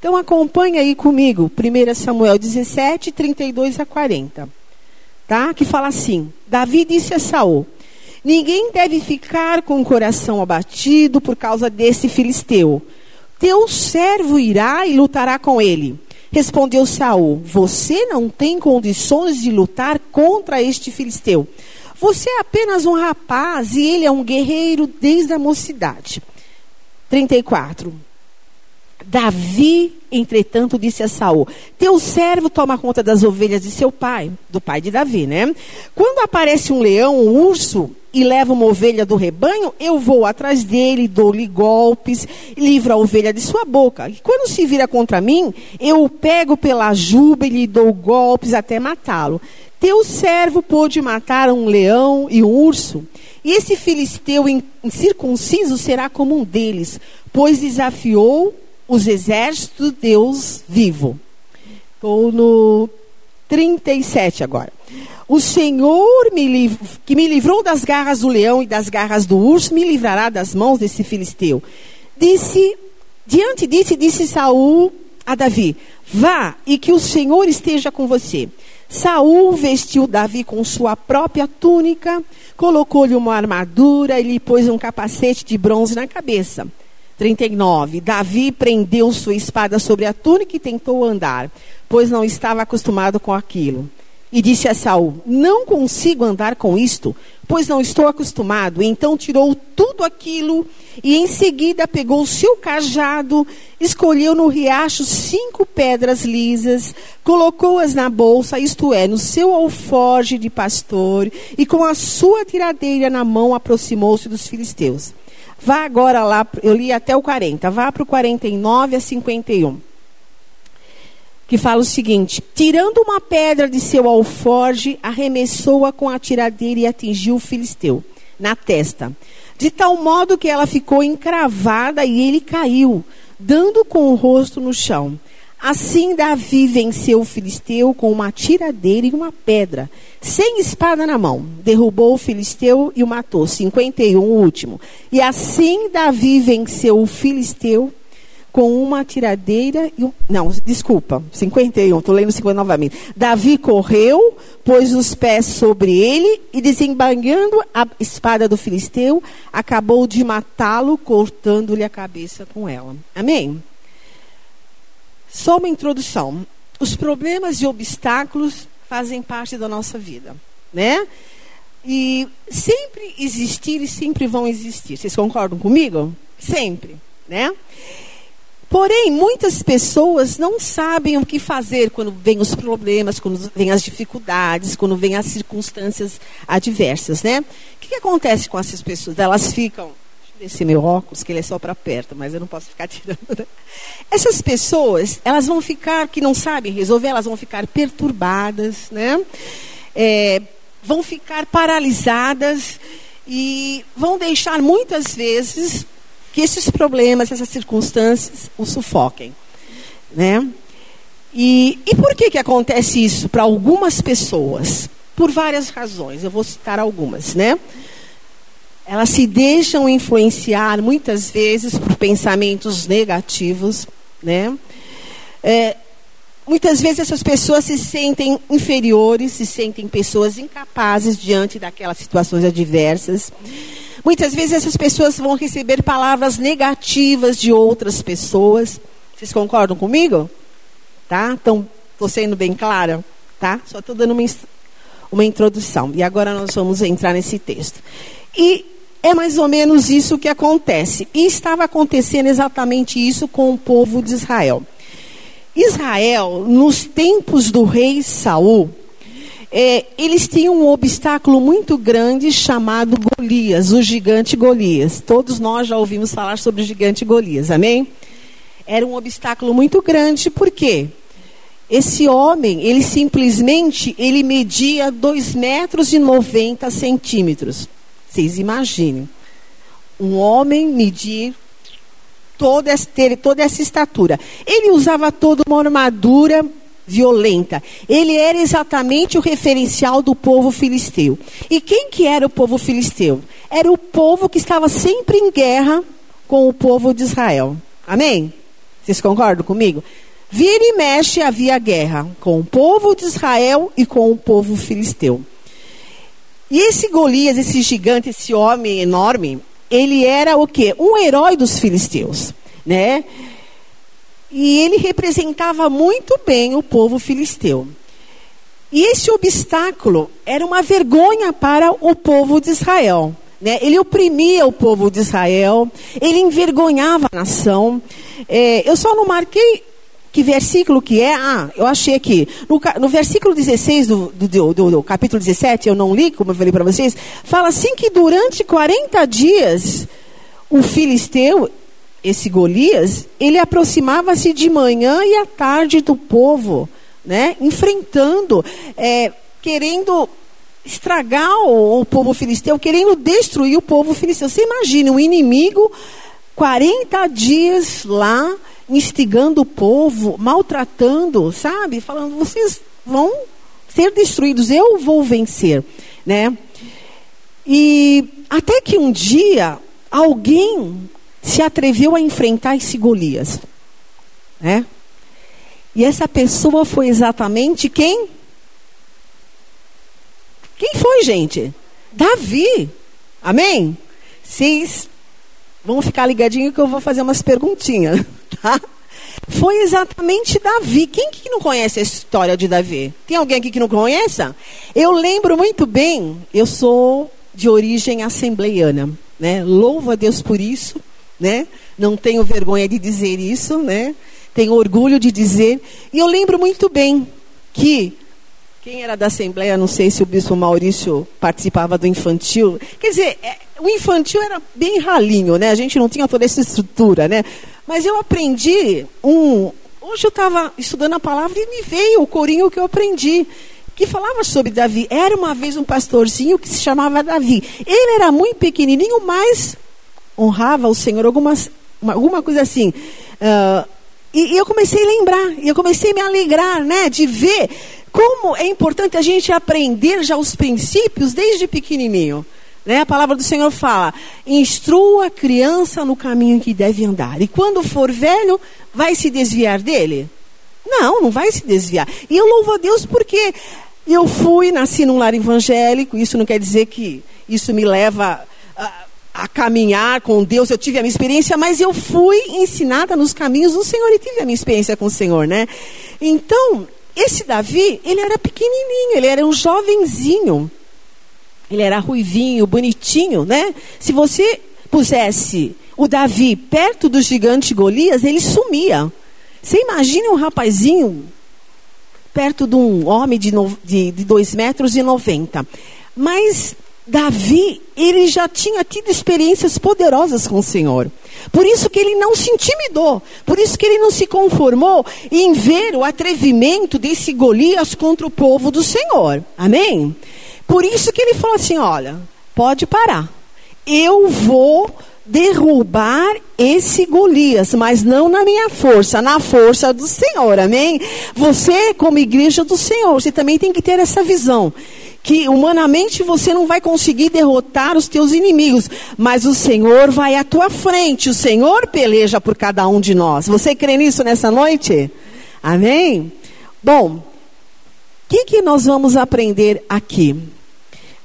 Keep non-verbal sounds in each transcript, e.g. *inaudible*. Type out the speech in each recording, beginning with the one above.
Então acompanha aí comigo, 1 Samuel 17, 32 a 40. Tá? Que fala assim: Davi disse a Saul: Ninguém deve ficar com o coração abatido por causa desse filisteu. Teu servo irá e lutará com ele. Respondeu Saul: Você não tem condições de lutar contra este filisteu. Você é apenas um rapaz e ele é um guerreiro desde a mocidade. 34. Davi, entretanto, disse a Saul: Teu servo toma conta das ovelhas de seu pai, do pai de Davi, né? Quando aparece um leão, um urso e leva uma ovelha do rebanho, eu vou atrás dele, dou-lhe golpes, livro a ovelha de sua boca. E quando se vira contra mim, eu o pego pela juba e lhe dou golpes até matá-lo. Teu servo pôde matar um leão e um urso, e esse filisteu incircunciso será como um deles, pois desafiou os exércitos de Deus vivo. Estou no 37 agora. O Senhor me que me livrou das garras do leão e das garras do urso, me livrará das mãos desse filisteu. Disse, diante disso, disse Saul a Davi: Vá e que o Senhor esteja com você. Saul vestiu Davi com sua própria túnica, colocou-lhe uma armadura e lhe pôs um capacete de bronze na cabeça. 39. Davi prendeu sua espada sobre a túnica e tentou andar, pois não estava acostumado com aquilo. E disse a Saul: Não consigo andar com isto, pois não estou acostumado. Então tirou tudo aquilo e em seguida pegou o seu cajado, escolheu no riacho cinco pedras lisas, colocou-as na bolsa, isto é, no seu alforge de pastor, e com a sua tiradeira na mão aproximou-se dos filisteus. Vá agora lá, eu li até o 40, vá para o 49 a 51. Que fala o seguinte: tirando uma pedra de seu alforge, arremessou-a com a tiradeira e atingiu o filisteu na testa, de tal modo que ela ficou encravada e ele caiu, dando com o rosto no chão. Assim Davi venceu o filisteu com uma tiradeira e uma pedra, sem espada na mão. Derrubou o filisteu e o matou. 51, o último. E assim Davi venceu o filisteu com uma tiradeira e um. Não, desculpa, 51, estou lendo 50 novamente. Davi correu, pôs os pés sobre ele e, desembanhando a espada do filisteu, acabou de matá-lo, cortando-lhe a cabeça com ela. Amém? Só uma introdução. Os problemas e obstáculos fazem parte da nossa vida, né? E sempre existir e sempre vão existir. Vocês concordam comigo? Sempre, né? Porém, muitas pessoas não sabem o que fazer quando vêm os problemas, quando vêm as dificuldades, quando vêm as circunstâncias adversas, né? O que, que acontece com essas pessoas? Elas ficam esse meu óculos, que ele é só para perto, mas eu não posso ficar *laughs* tirando. Né? Essas pessoas, elas vão ficar, que não sabem resolver, elas vão ficar perturbadas, né? É, vão ficar paralisadas e vão deixar muitas vezes que esses problemas, essas circunstâncias, o sufoquem, né? E, e por que, que acontece isso para algumas pessoas? Por várias razões, eu vou citar algumas, né? Elas se deixam influenciar muitas vezes por pensamentos negativos, né? É, muitas vezes essas pessoas se sentem inferiores, se sentem pessoas incapazes diante daquelas situações adversas. Muitas vezes essas pessoas vão receber palavras negativas de outras pessoas. Vocês concordam comigo? Tá? Então, estou sendo bem clara? Tá? Só estou dando uma, uma introdução. E agora nós vamos entrar nesse texto. E é mais ou menos isso que acontece. E estava acontecendo exatamente isso com o povo de Israel. Israel, nos tempos do rei Saul, é, eles tinham um obstáculo muito grande chamado Golias, o gigante Golias. Todos nós já ouvimos falar sobre o gigante Golias, amém? Era um obstáculo muito grande, por quê? Esse homem, ele simplesmente, ele media 2 metros e 90 centímetros. Vocês imaginem. Um homem medir toda, ter toda essa estatura. Ele usava toda uma armadura violenta. Ele era exatamente o referencial do povo filisteu. E quem que era o povo filisteu? Era o povo que estava sempre em guerra com o povo de Israel. Amém? Vocês concordam comigo? Vira e mexe havia guerra com o povo de Israel e com o povo filisteu. E esse Golias, esse gigante, esse homem enorme, ele era o quê? Um herói dos filisteus, né? E ele representava muito bem o povo filisteu. E esse obstáculo era uma vergonha para o povo de Israel. Né? Ele oprimia o povo de Israel, ele envergonhava a nação. É, eu só não marquei que versículo que é? Ah, eu achei aqui. No, no versículo 16 do, do, do, do, capítulo 17, eu não li, como eu falei para vocês, fala assim que durante 40 dias, o filisteu, esse Golias, ele aproximava-se de manhã e à tarde do povo, né? Enfrentando, é, querendo estragar o, o povo filisteu, querendo destruir o povo filisteu. Você imagina um inimigo 40 dias lá instigando o povo, maltratando, sabe? Falando, vocês vão ser destruídos, eu vou vencer, né? E até que um dia alguém se atreveu a enfrentar esse Golias, né? E essa pessoa foi exatamente quem? Quem foi, gente? Davi. Amém? Vocês vão ficar ligadinho que eu vou fazer umas perguntinhas. *laughs* tá? Foi exatamente Davi. Quem que não conhece a história de Davi? Tem alguém aqui que não conheça? Eu lembro muito bem, eu sou de origem assembleiana, né? Louvo a Deus por isso, né? Não tenho vergonha de dizer isso, né? Tenho orgulho de dizer. E eu lembro muito bem que quem era da Assembleia, não sei se o bispo Maurício participava do infantil. Quer dizer, é, o infantil era bem ralinho, né? A gente não tinha toda essa estrutura, né? Mas eu aprendi um. Hoje eu estava estudando a palavra e me veio o corinho que eu aprendi. Que falava sobre Davi. Era uma vez um pastorzinho que se chamava Davi. Ele era muito pequenininho, mas honrava o Senhor, algumas, uma, alguma coisa assim. Uh, e, e, eu comecei a lembrar, e eu comecei a me alegrar, né, de ver como é importante a gente aprender já os princípios desde pequenininho. Né? A palavra do Senhor fala: instrua a criança no caminho que deve andar. E quando for velho, vai se desviar dele? Não, não vai se desviar. E eu louvo a Deus porque eu fui, nasci num lar evangélico. Isso não quer dizer que isso me leva a, caminhar com Deus. Eu tive a minha experiência, mas eu fui ensinada nos caminhos do Senhor e tive a minha experiência com o Senhor, né? Então, esse Davi, ele era pequenininho, ele era um jovenzinho. Ele era ruivinho, bonitinho, né? Se você pusesse o Davi perto do gigante Golias, ele sumia. Você imagina um rapazinho perto de um homem de, no, de, de dois metros e noventa. Mas Davi, ele já tinha tido experiências poderosas com o Senhor. Por isso que ele não se intimidou. Por isso que ele não se conformou em ver o atrevimento desse Golias contra o povo do Senhor. Amém? Por isso que ele falou assim: olha, pode parar. Eu vou derrubar esse Golias, mas não na minha força, na força do Senhor, amém? Você, como igreja do Senhor, você também tem que ter essa visão. Que humanamente você não vai conseguir derrotar os teus inimigos, mas o Senhor vai à tua frente, o Senhor peleja por cada um de nós. Você crê nisso nessa noite? Amém? Bom, o que, que nós vamos aprender aqui?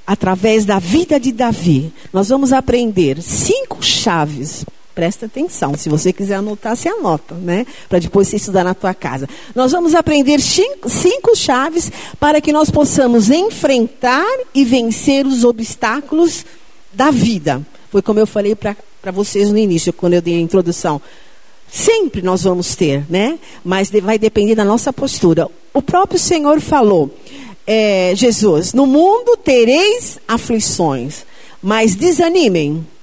através da vida de Davi, nós vamos aprender cinco chaves. Presta atenção, se você quiser anotar, você anota, né? Para depois você estudar na tua casa. Nós vamos aprender cinco, chaves para que nós possamos enfrentar e vencer os obstáculos da vida. Foi como eu falei para vocês no início, quando eu dei a introdução. Sempre nós vamos ter, né? Mas vai depender da nossa postura. O próprio Senhor falou: é, Jesus: No mundo tereis aflições, mas desanimem.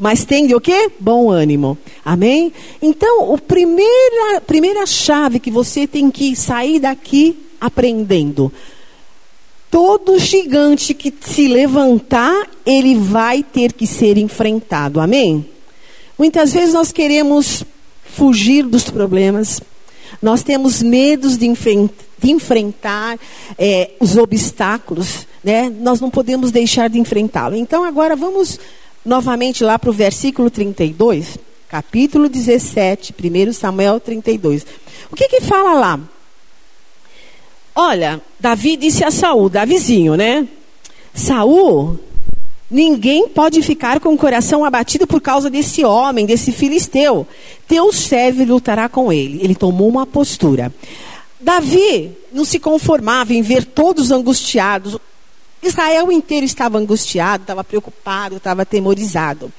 Mas tem o quê? Bom ânimo. Amém? Então, a primeira, primeira chave que você tem que sair daqui aprendendo. Todo gigante que se levantar, ele vai ter que ser enfrentado. Amém? Muitas vezes nós queremos fugir dos problemas. Nós temos medos de enfrentar é, os obstáculos, né? nós não podemos deixar de enfrentá-lo. Então, agora vamos novamente lá para o versículo 32. capítulo 17, 1 Samuel 32. O que que fala lá? Olha, Davi disse a Saul, Davizinho, né? Saul, ninguém pode ficar com o coração abatido por causa desse homem, desse filisteu. Teu servo lutará com ele. Ele tomou uma postura. Davi não se conformava em ver todos angustiados. Israel inteiro estava angustiado, estava preocupado, estava atemorizado.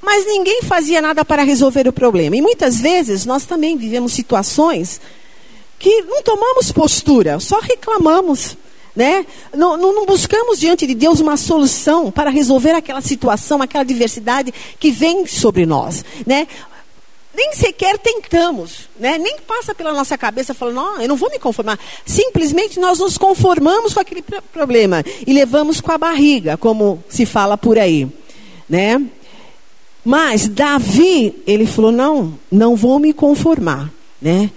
Mas ninguém fazia nada para resolver o problema. E muitas vezes nós também vivemos situações que não tomamos postura, só reclamamos. Né? Não, não, não, buscamos diante de Deus uma solução para resolver aquela situação, aquela diversidade que vem sobre nós. Né? Nem sequer tentamos, né? nem passa pela nossa cabeça falando, não, eu não vou me conformar. Simplesmente nós nos conformamos com aquele problema e levamos com a barriga, como se fala por aí. Né? Mas Davi, ele falou: não, não vou me conformar. Né?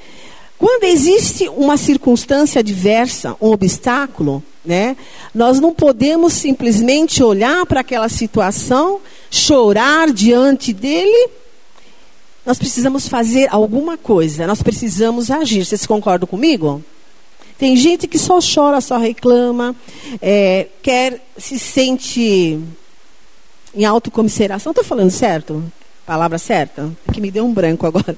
Quando existe uma circunstância adversa, um obstáculo, né, nós não podemos simplesmente olhar para aquela situação, chorar diante dele. Nós precisamos fazer alguma coisa, nós precisamos agir. Vocês concordam comigo? Tem gente que só chora, só reclama, é, quer, se sente em autocomiseração. Estou falando certo? Palavra certa? Que me deu um branco agora.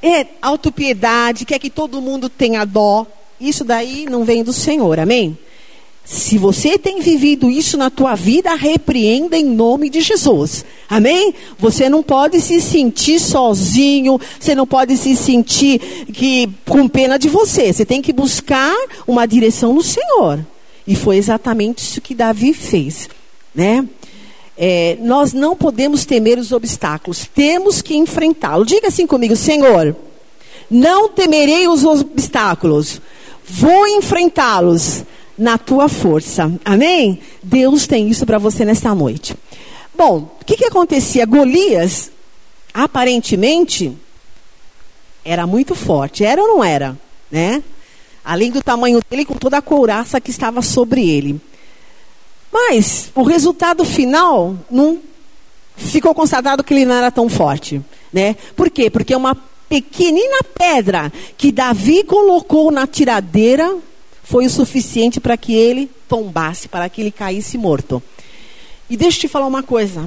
É autopiedade, quer que todo mundo tenha dó. Isso daí não vem do Senhor, amém? Se você tem vivido isso na tua vida, repreenda em nome de Jesus. Amém? Você não pode se sentir sozinho, você não pode se sentir que com pena de você. Você tem que buscar uma direção no Senhor. E foi exatamente isso que Davi fez, né? É, nós não podemos temer os obstáculos, temos que enfrentá-los. Diga assim comigo, Senhor, não temerei os obstáculos, vou enfrentá-los na tua força. Amém? Deus tem isso para você nesta noite. Bom, o que, que acontecia? Golias, aparentemente, era muito forte. Era ou não era? Né? Além do tamanho dele, com toda a couraça que estava sobre ele. Mas o resultado final não ficou constatado que ele não era tão forte, né? Por quê? Porque uma pequenina pedra que Davi colocou na tiradeira foi o suficiente para que ele tombasse, para que ele caísse morto. E deixa eu te falar uma coisa.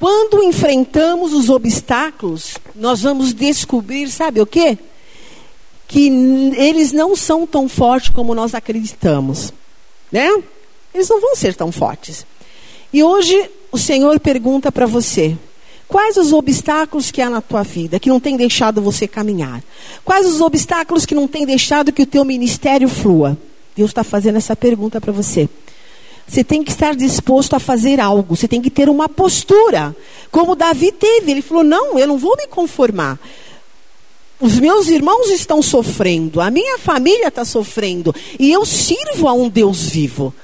Quando enfrentamos os obstáculos, nós vamos descobrir, sabe o quê? Que eles não são tão fortes como nós acreditamos, né? eles não vão ser tão fortes. E hoje o Senhor pergunta para você: quais os obstáculos que há na tua vida que não tem deixado você caminhar? Quais os obstáculos que não tem deixado que o teu ministério flua? Deus está fazendo essa pergunta para você. Você tem que estar disposto a fazer algo, você tem que ter uma postura, como Davi teve. Ele falou: Não, eu não vou me conformar. Os meus irmãos estão sofrendo, a minha família está sofrendo, e eu sirvo a um Deus vivo.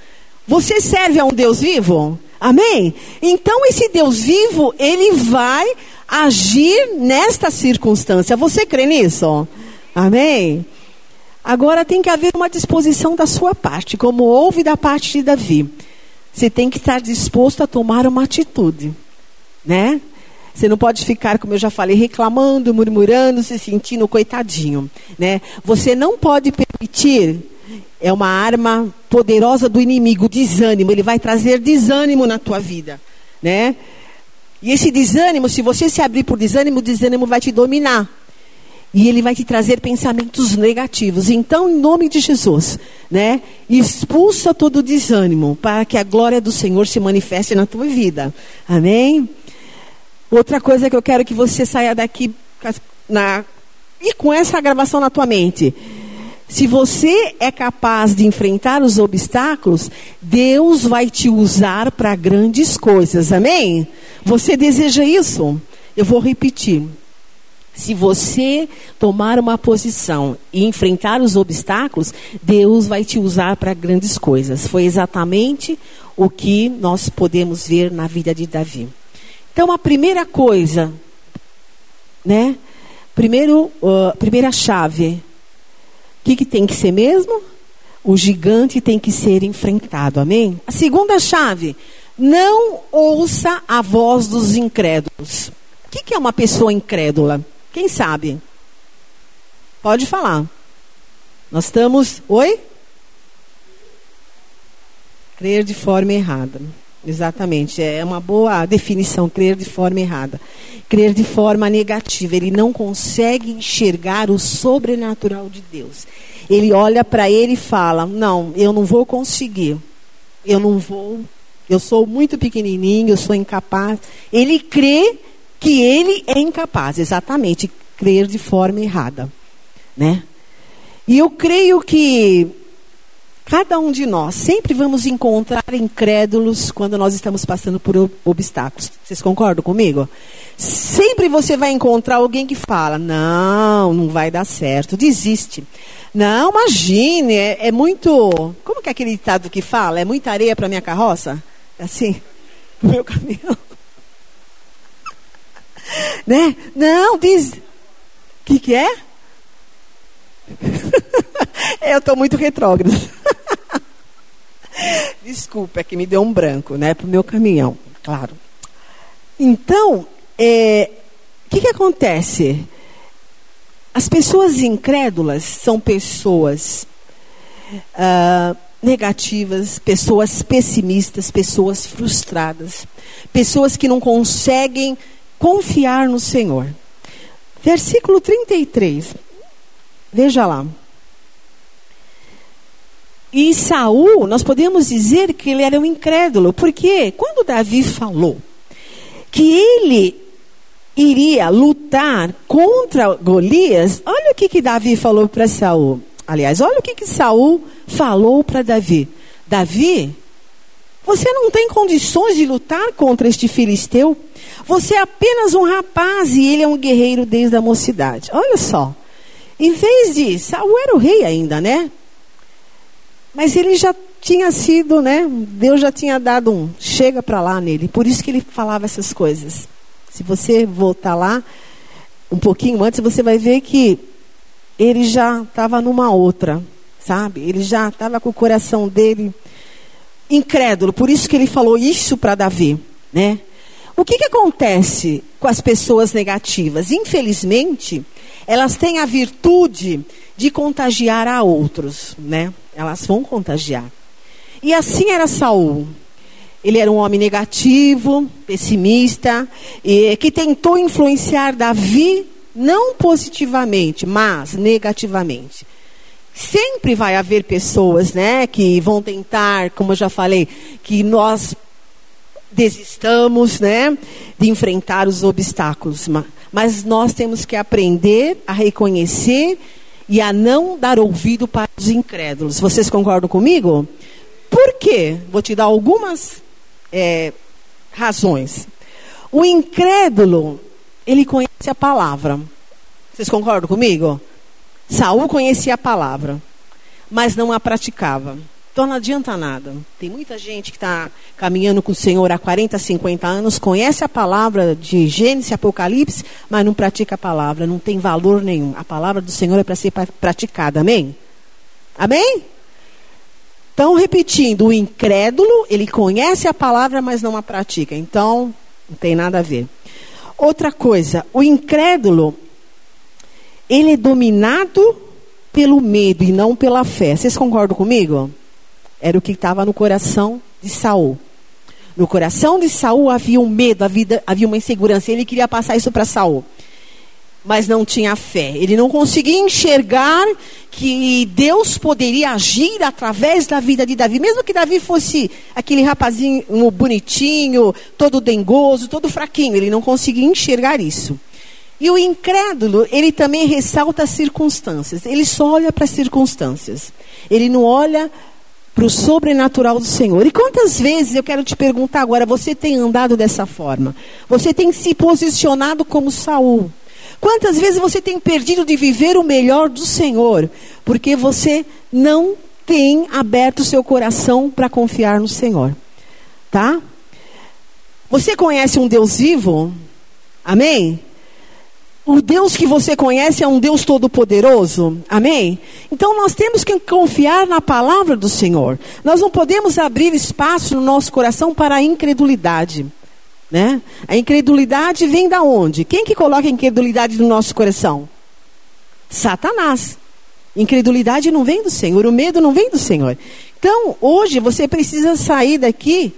Você serve a um Deus vivo? Amém? Então esse Deus vivo, ele vai agir nesta circunstância. Você crê nisso? Amém? Agora tem que haver uma disposição da sua parte, como houve da parte de Davi. Você tem que estar disposto a tomar uma atitude, né? Você não pode ficar, como eu já falei, reclamando, murmurando, se sentindo coitadinho, né? Você não pode permitir é uma arma poderosa do inimigo, desânimo. Ele vai trazer desânimo na tua vida, né? E esse desânimo, se você se abrir por desânimo, o desânimo vai te dominar. E ele vai te trazer pensamentos negativos. Então, em nome de Jesus, né? Expulsa todo o desânimo para que a glória do Senhor se manifeste na tua vida. Amém? Outra coisa que eu quero que você saia daqui na, e com essa gravação na tua mente. Se você é capaz de enfrentar os obstáculos, Deus vai te usar para grandes coisas. Amém? Você deseja isso? Eu vou repetir. Se você tomar uma posição e enfrentar os obstáculos, Deus vai te usar para grandes coisas. Foi exatamente o que nós podemos ver na vida de Davi. Então, a primeira coisa, né? Primeiro, uh, primeira chave o que, que tem que ser mesmo? O gigante tem que ser enfrentado, amém? A segunda chave, não ouça a voz dos incrédulos. O que, que é uma pessoa incrédula? Quem sabe? Pode falar. Nós estamos. Oi? Crer de forma errada. Exatamente. É uma boa definição, crer de forma errada. Crer de forma negativa. Ele não consegue enxergar o sobrenatural de Deus. Ele olha para ele e fala: Não, eu não vou conseguir. Eu não vou. Eu sou muito pequenininho, eu sou incapaz. Ele crê que ele é incapaz, exatamente, crer de forma errada, né? E eu creio que cada um de nós sempre vamos encontrar incrédulos quando nós estamos passando por obstáculos. Vocês concordam comigo? Sempre você vai encontrar alguém que fala: não, não vai dar certo, desiste. Não, imagine, é, é muito. Como que é aquele ditado que fala? É muita areia para minha carroça? Assim, *laughs* pro meu caminhão. *laughs* né? Não, diz. O que, que é? *laughs* Eu estou muito retrógrado. *laughs* Desculpa, é que me deu um branco, né? Para o meu caminhão, claro. Então, o é, que, que acontece? As pessoas incrédulas são pessoas uh, negativas, pessoas pessimistas, pessoas frustradas, pessoas que não conseguem confiar no Senhor. Versículo 33. Veja lá. E Saul, nós podemos dizer que ele era um incrédulo, porque quando Davi falou que ele iria lutar contra Golias, olha o que, que Davi falou para Saul. Aliás, olha o que, que Saul falou para Davi. Davi, você não tem condições de lutar contra este filisteu. Você é apenas um rapaz e ele é um guerreiro desde a mocidade. Olha só. Em vez de. Saul era o rei ainda, né? Mas ele já tinha sido, né? Deus já tinha dado um chega para lá nele. Por isso que ele falava essas coisas. Se você voltar lá um pouquinho antes, você vai ver que ele já estava numa outra, sabe? Ele já estava com o coração dele incrédulo. Por isso que ele falou isso para Davi, né? O que, que acontece com as pessoas negativas? Infelizmente, elas têm a virtude de contagiar a outros, né? Elas vão contagiar. E assim era Saul. Ele era um homem negativo, pessimista, e que tentou influenciar Davi não positivamente, mas negativamente. Sempre vai haver pessoas, né, que vão tentar, como eu já falei, que nós desistamos, né, de enfrentar os obstáculos, mas nós temos que aprender a reconhecer e a não dar ouvido para os incrédulos. Vocês concordam comigo? Por quê? Vou te dar algumas é, razões. O incrédulo, ele conhece a palavra. Vocês concordam comigo? Saul conhecia a palavra, mas não a praticava. Então não adianta nada. Tem muita gente que está caminhando com o Senhor há 40, 50 anos, conhece a palavra de Gênesis, Apocalipse, mas não pratica a palavra, não tem valor nenhum. A palavra do Senhor é para ser praticada, amém? Amém? Então, repetindo, o incrédulo, ele conhece a palavra, mas não a pratica. Então, não tem nada a ver. Outra coisa, o incrédulo, ele é dominado pelo medo e não pela fé. Vocês concordam comigo? Era o que estava no coração de Saul. No coração de Saul havia um medo, havia, uma insegurança. Ele queria passar isso para Saul mas não tinha fé. Ele não conseguia enxergar que Deus poderia agir através da vida de Davi, mesmo que Davi fosse aquele rapazinho bonitinho, todo dengoso, todo fraquinho, ele não conseguia enxergar isso. E o incrédulo, ele também ressalta as circunstâncias. Ele só olha para as circunstâncias. Ele não olha para o sobrenatural do Senhor. E quantas vezes eu quero te perguntar agora, você tem andado dessa forma? Você tem se posicionado como Saul? Quantas vezes você tem perdido de viver o melhor do Senhor, porque você não tem aberto o seu coração para confiar no Senhor? Tá? Você conhece um Deus vivo? Amém? O Deus que você conhece é um Deus todo-poderoso. Amém? Então nós temos que confiar na palavra do Senhor. Nós não podemos abrir espaço no nosso coração para a incredulidade. Né? A incredulidade vem da onde? Quem que coloca a incredulidade no nosso coração? Satanás. Incredulidade não vem do Senhor, o medo não vem do Senhor. Então, hoje você precisa sair daqui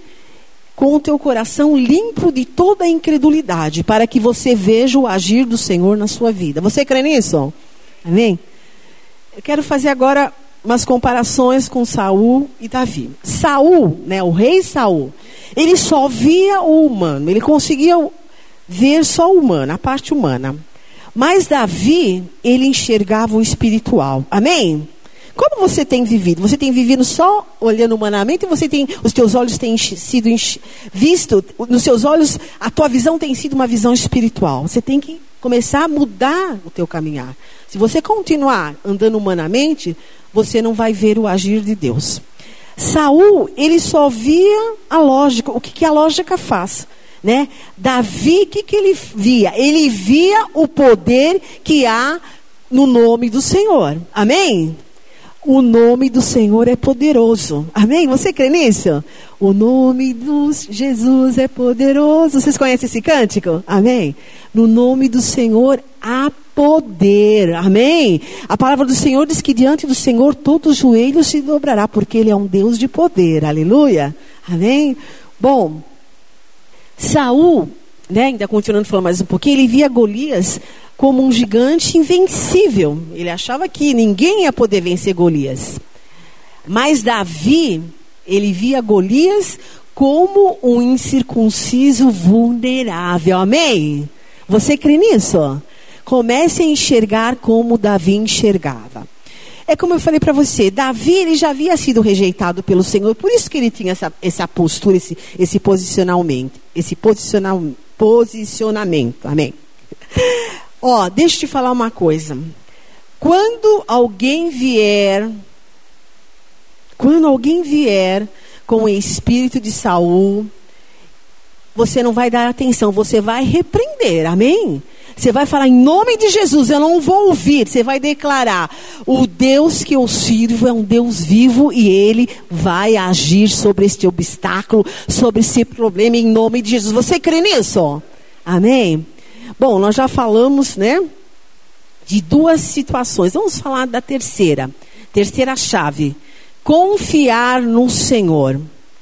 com o teu coração limpo de toda a incredulidade, para que você veja o agir do Senhor na sua vida. Você crê nisso? Amém? Eu quero fazer agora umas comparações com Saul e Davi. Saul, né, o rei Saul, ele só via o humano, ele conseguia ver só o humano, a parte humana. Mas Davi, ele enxergava o espiritual. Amém? Como você tem vivido? Você tem vivido só olhando humanamente você tem, os teus olhos têm sido visto, nos seus olhos, a tua visão tem sido uma visão espiritual. Você tem que começar a mudar o teu caminhar. Se você continuar andando humanamente, você não vai ver o agir de Deus. Saul, ele só via a lógica. O que, que a lógica faz? Né? Davi, o que, que ele via? Ele via o poder que há no nome do Senhor. Amém? O nome do Senhor é poderoso. Amém? Você crê nisso? O nome de Jesus é poderoso. Vocês conhecem esse cântico? Amém? No nome do Senhor há poder. Amém? A palavra do Senhor diz que diante do Senhor todos os joelhos se dobrará, porque Ele é um Deus de poder. Aleluia? Amém? Bom, Saul, né, ainda continuando falando mais um pouquinho, ele via Golias como um gigante invencível. Ele achava que ninguém ia poder vencer Golias. Mas Davi, ele via Golias como um incircunciso vulnerável. Amém? Você crê nisso? Comece a enxergar como Davi enxergava. É como eu falei para você, Davi ele já havia sido rejeitado pelo Senhor, por isso que ele tinha essa, essa postura, esse, esse posicionamento, esse posicionamento. Amém. Ó, deixa eu te falar uma coisa. Quando alguém vier, quando alguém vier com o espírito de Saul, você não vai dar atenção, você vai repreender, amém? Você vai falar em nome de Jesus, eu não vou ouvir. Você vai declarar: o Deus que eu sirvo é um Deus vivo e ele vai agir sobre este obstáculo, sobre esse problema em nome de Jesus. Você crê nisso? Amém? Bom, nós já falamos, né, de duas situações. Vamos falar da terceira. Terceira chave. Confiar no Senhor.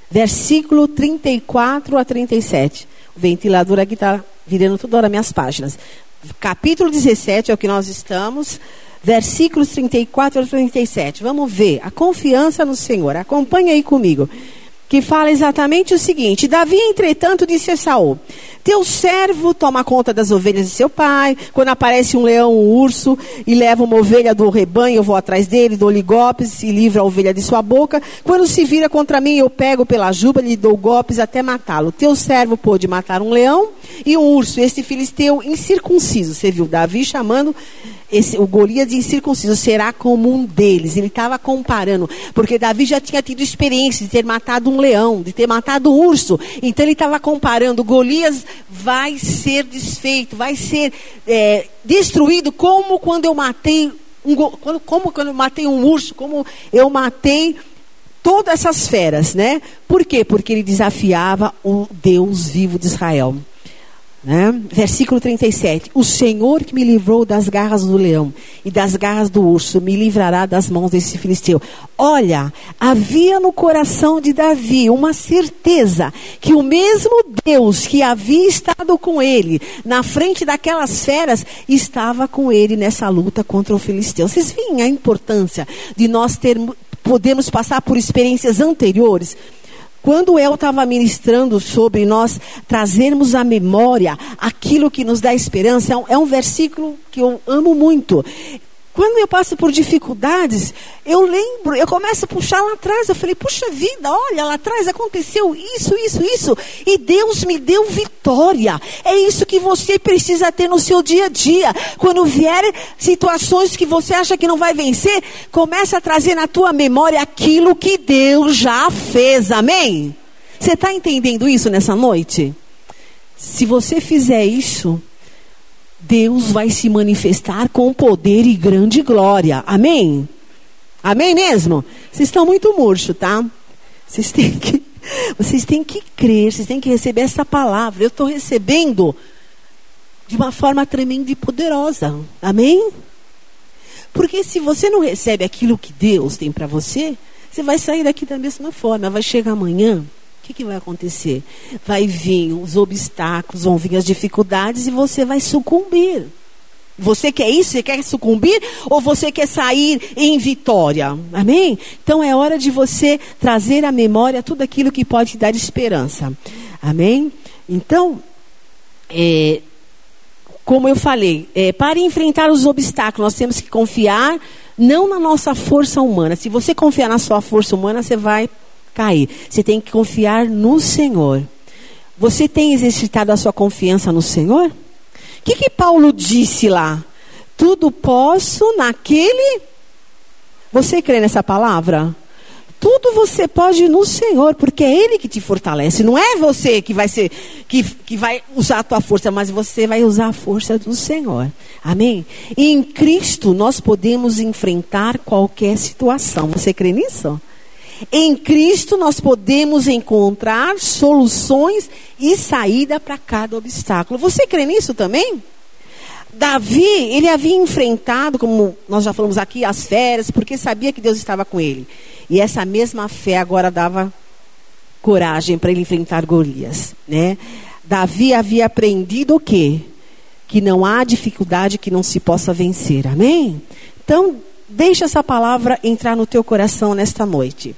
Versículo 34 a 37. O ventilador aqui está virando toda hora minhas páginas. Capítulo 17 é o que nós estamos. Versículos 34 a 37. Vamos ver. A confiança no Senhor. Acompanhe aí comigo que fala exatamente o seguinte: Davi, entretanto, disse a Saul: Teu servo toma conta das ovelhas de seu pai. Quando aparece um leão, um urso, e leva uma ovelha do rebanho, eu vou atrás dele, dou-lhe golpes e livro a ovelha de sua boca. Quando se vira contra mim, eu pego pela juba, lhe dou golpes até matá-lo. Teu servo pôde matar um leão e um urso, este filisteu incircunciso. Você viu Davi chamando esse, o Golias incircunciso será como um deles. Ele estava comparando, porque Davi já tinha tido experiência de ter matado um leão, de ter matado um urso. Então ele estava comparando: Golias vai ser desfeito, vai ser é, destruído, como quando eu matei um, como, como quando eu matei um urso, como eu matei todas essas feras, né? Por quê? Porque ele desafiava o Deus vivo de Israel. Né? Versículo 37. O Senhor que me livrou das garras do leão e das garras do urso, me livrará das mãos desse filisteu. Olha, havia no coração de Davi uma certeza que o mesmo Deus que havia estado com ele na frente daquelas feras estava com ele nessa luta contra o filisteu. Vocês veem a importância de nós ter, podermos passar por experiências anteriores quando eu estava ministrando sobre nós trazermos à memória aquilo que nos dá esperança, é um, é um versículo que eu amo muito. Quando eu passo por dificuldades, eu lembro, eu começo a puxar lá atrás. Eu falei, puxa vida, olha, lá atrás aconteceu isso, isso, isso. E Deus me deu vitória. É isso que você precisa ter no seu dia a dia. Quando vier situações que você acha que não vai vencer, comece a trazer na tua memória aquilo que Deus já fez. Amém? Você está entendendo isso nessa noite? Se você fizer isso, Deus vai se manifestar com poder e grande glória. Amém? Amém mesmo? Vocês estão muito murcho, tá? Vocês têm que *laughs* Vocês têm que crer, vocês têm que receber essa palavra. Eu estou recebendo de uma forma tremenda e poderosa. Amém? Porque se você não recebe aquilo que Deus tem para você, você vai sair daqui da mesma forma. Vai chegar amanhã, que, que vai acontecer? Vai vir os obstáculos, vão vir as dificuldades e você vai sucumbir. Você quer isso? Você quer sucumbir? Ou você quer sair em vitória? Amém? Então é hora de você trazer à memória tudo aquilo que pode dar esperança. Amém? Então, é, como eu falei, é, para enfrentar os obstáculos, nós temos que confiar não na nossa força humana. Se você confiar na sua força humana, você vai cair. Você tem que confiar no Senhor. Você tem exercitado a sua confiança no Senhor? que, que Paulo disse lá? Tudo posso naquele. Você crê nessa palavra? Tudo você pode no Senhor, porque é Ele que te fortalece. Não é você que vai ser, que, que vai usar a tua força, mas você vai usar a força do Senhor. Amém? E em Cristo nós podemos enfrentar qualquer situação. Você crê nisso? Em Cristo nós podemos encontrar soluções e saída para cada obstáculo. Você crê nisso também? Davi, ele havia enfrentado, como nós já falamos aqui, as férias, porque sabia que Deus estava com ele. E essa mesma fé agora dava coragem para ele enfrentar Golias, né? Davi havia aprendido o quê? Que não há dificuldade que não se possa vencer. Amém? Então, deixa essa palavra entrar no teu coração nesta noite.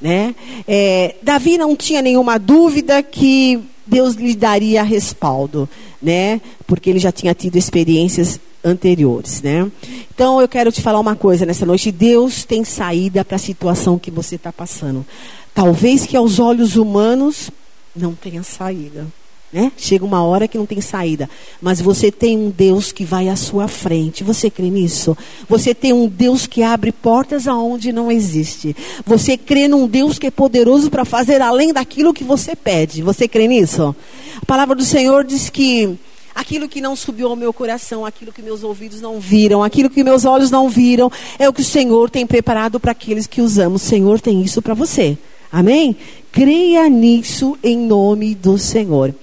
Né? É, Davi não tinha nenhuma dúvida que Deus lhe daria respaldo, né? Porque ele já tinha tido experiências anteriores, né? Então eu quero te falar uma coisa nessa noite: Deus tem saída para a situação que você está passando. Talvez que aos olhos humanos não tenha saída. Né? Chega uma hora que não tem saída. Mas você tem um Deus que vai à sua frente. Você crê nisso? Você tem um Deus que abre portas aonde não existe. Você crê num Deus que é poderoso para fazer além daquilo que você pede. Você crê nisso? A palavra do Senhor diz que aquilo que não subiu ao meu coração, aquilo que meus ouvidos não viram, aquilo que meus olhos não viram, é o que o Senhor tem preparado para aqueles que usamos. O Senhor tem isso para você. Amém? Creia nisso em nome do Senhor.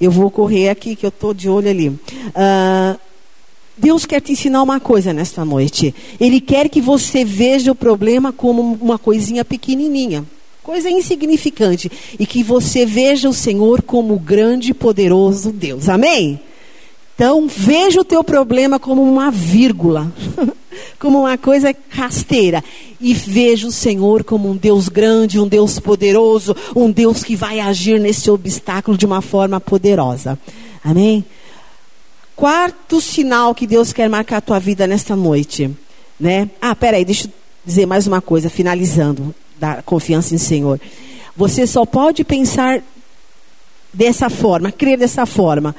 Eu vou correr aqui, que eu estou de olho ali. Uh, Deus quer te ensinar uma coisa nesta noite. Ele quer que você veja o problema como uma coisinha pequenininha, coisa insignificante, e que você veja o Senhor como grande e poderoso Deus. Amém? Então, veja o teu problema como uma vírgula, *laughs* como uma coisa rasteira. E veja o Senhor como um Deus grande, um Deus poderoso, um Deus que vai agir nesse obstáculo de uma forma poderosa. Amém? Quarto sinal que Deus quer marcar a tua vida nesta noite. Né? Ah, peraí, deixa eu dizer mais uma coisa, finalizando da confiança em Senhor. Você só pode pensar dessa forma, crer dessa forma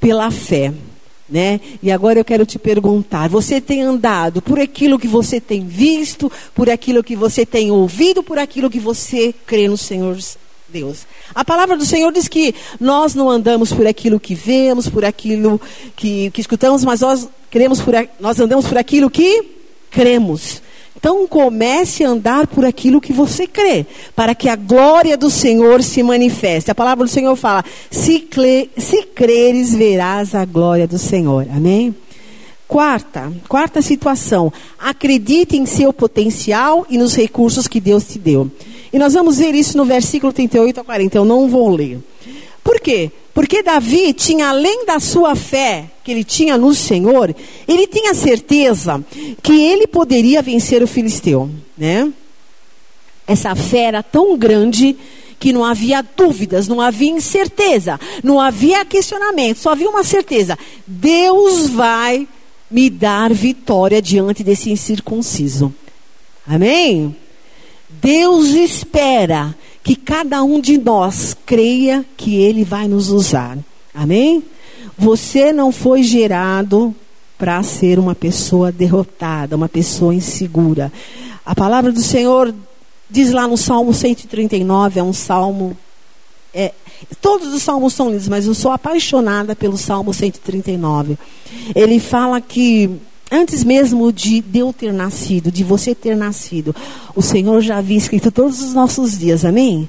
pela fé. Né? E agora eu quero te perguntar: você tem andado por aquilo que você tem visto, por aquilo que você tem ouvido, por aquilo que você crê no Senhor Deus? A palavra do Senhor diz que nós não andamos por aquilo que vemos, por aquilo que, que escutamos, mas nós queremos por, nós andamos por aquilo que cremos. Então comece a andar por aquilo que você crê, para que a glória do Senhor se manifeste. A palavra do Senhor fala: se, se creres, verás a glória do Senhor. Amém? Quarta, quarta situação. Acredite em seu potencial e nos recursos que Deus te deu. E nós vamos ver isso no versículo 38 a 40. Eu não vou ler. Por quê? Porque Davi tinha, além da sua fé que ele tinha no Senhor, ele tinha certeza que ele poderia vencer o filisteu, né? Essa fé era tão grande que não havia dúvidas, não havia incerteza, não havia questionamento, só havia uma certeza: Deus vai me dar vitória diante desse incircunciso. Amém? Deus espera que cada um de nós creia que Ele vai nos usar. Amém? Você não foi gerado para ser uma pessoa derrotada, uma pessoa insegura. A palavra do Senhor diz lá no Salmo 139, é um salmo. É, todos os salmos são lindos, mas eu sou apaixonada pelo Salmo 139. Ele fala que Antes mesmo de, de eu ter nascido, de você ter nascido, o Senhor já havia escrito todos os nossos dias, amém?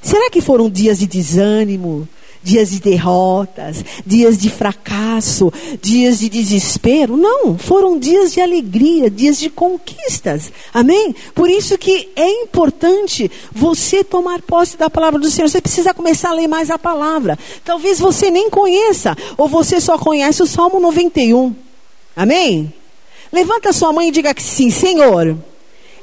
Será que foram dias de desânimo, dias de derrotas, dias de fracasso, dias de desespero. Não, foram dias de alegria, dias de conquistas. Amém? Por isso que é importante você tomar posse da palavra do Senhor. Você precisa começar a ler mais a palavra. Talvez você nem conheça, ou você só conhece o Salmo 91. Amém? Levanta sua mãe e diga que sim, Senhor.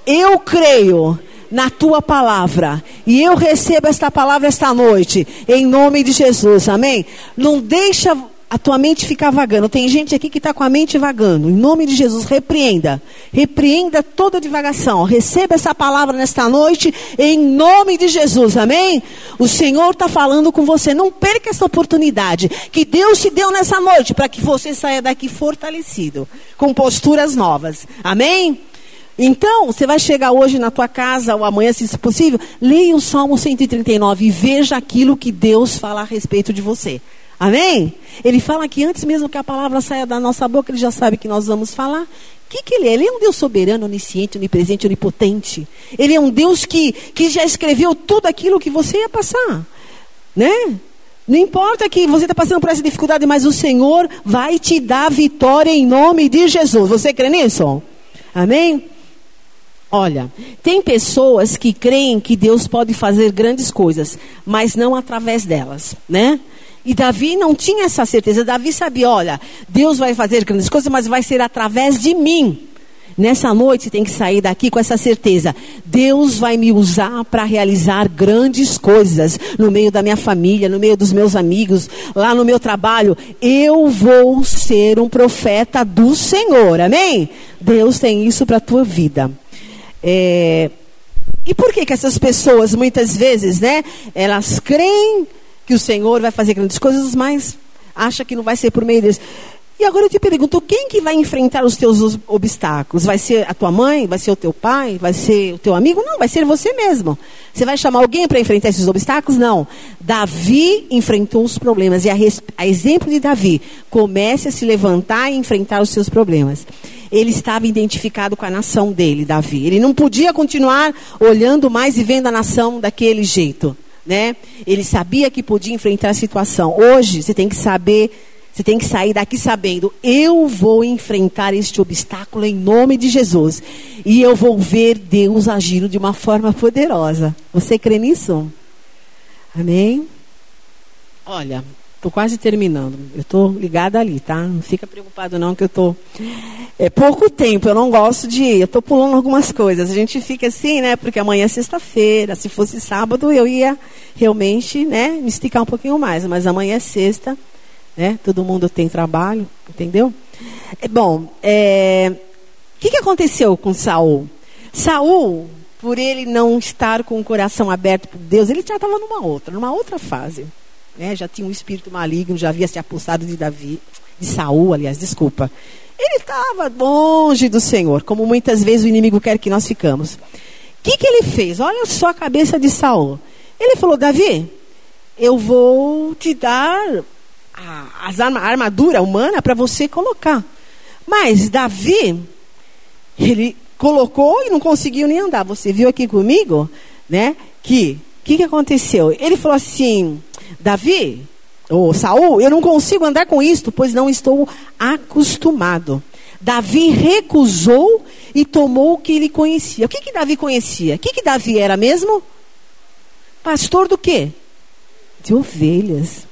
Eu creio na tua palavra. E eu recebo esta palavra esta noite, em nome de Jesus, amém? Não deixa a tua mente ficar vagando. Tem gente aqui que está com a mente vagando. Em nome de Jesus, repreenda. Repreenda toda divagação. Receba essa palavra nesta noite, em nome de Jesus, amém? O Senhor está falando com você. Não perca essa oportunidade que Deus te deu nessa noite, para que você saia daqui fortalecido, com posturas novas, amém? Então, você vai chegar hoje na tua casa ou amanhã, se possível, leia o Salmo 139 e veja aquilo que Deus fala a respeito de você. Amém? Ele fala que antes mesmo que a palavra saia da nossa boca, ele já sabe que nós vamos falar. O que, que ele é? Ele é um Deus soberano, onisciente, onipresente, onipotente. Ele é um Deus que, que já escreveu tudo aquilo que você ia passar. Né? Não importa que você está passando por essa dificuldade, mas o Senhor vai te dar vitória em nome de Jesus. Você crê nisso? Amém? Olha, tem pessoas que creem que Deus pode fazer grandes coisas, mas não através delas, né? E Davi não tinha essa certeza. Davi sabia, olha, Deus vai fazer grandes coisas, mas vai ser através de mim. Nessa noite tem que sair daqui com essa certeza. Deus vai me usar para realizar grandes coisas no meio da minha família, no meio dos meus amigos, lá no meu trabalho. Eu vou ser um profeta do Senhor. Amém? Deus tem isso para a tua vida. É, e por que que essas pessoas muitas vezes, né, elas creem que o Senhor vai fazer grandes coisas, mas acha que não vai ser por meio deles? E agora eu te pergunto, quem que vai enfrentar os teus obstáculos? Vai ser a tua mãe? Vai ser o teu pai? Vai ser o teu amigo? Não, vai ser você mesmo. Você vai chamar alguém para enfrentar esses obstáculos? Não. Davi enfrentou os problemas. E a, a exemplo de Davi, comece a se levantar e enfrentar os seus problemas ele estava identificado com a nação dele, Davi. Ele não podia continuar olhando mais e vendo a nação daquele jeito, né? Ele sabia que podia enfrentar a situação. Hoje, você tem que saber, você tem que sair daqui sabendo, eu vou enfrentar este obstáculo em nome de Jesus. E eu vou ver Deus agindo de uma forma poderosa. Você crê nisso? Amém? Olha, Estou quase terminando. Eu estou ligada ali, tá? Não fica preocupado não que eu estou... É pouco tempo, eu não gosto de. Eu estou pulando algumas coisas. A gente fica assim, né? Porque amanhã é sexta-feira. Se fosse sábado, eu ia realmente, né? Me esticar um pouquinho mais. Mas amanhã é sexta, né? Todo mundo tem trabalho, entendeu? É, bom, é... o que, que aconteceu com Saul? Saul, por ele não estar com o coração aberto por Deus, ele já estava numa outra, numa outra fase né, já tinha um espírito maligno, já havia se apossado de Davi, de Saul, aliás, desculpa. Ele estava longe do Senhor, como muitas vezes o inimigo quer que nós ficamos. O que, que ele fez? Olha só a cabeça de Saul. Ele falou, Davi, eu vou te dar a, a armadura humana para você colocar. Mas Davi, ele colocou e não conseguiu nem andar. Você viu aqui comigo, né? Que o que, que aconteceu? Ele falou assim: Davi, ou Saul, eu não consigo andar com isto, pois não estou acostumado. Davi recusou e tomou o que ele conhecia. O que, que Davi conhecia? O que, que Davi era mesmo? Pastor do quê? De ovelhas.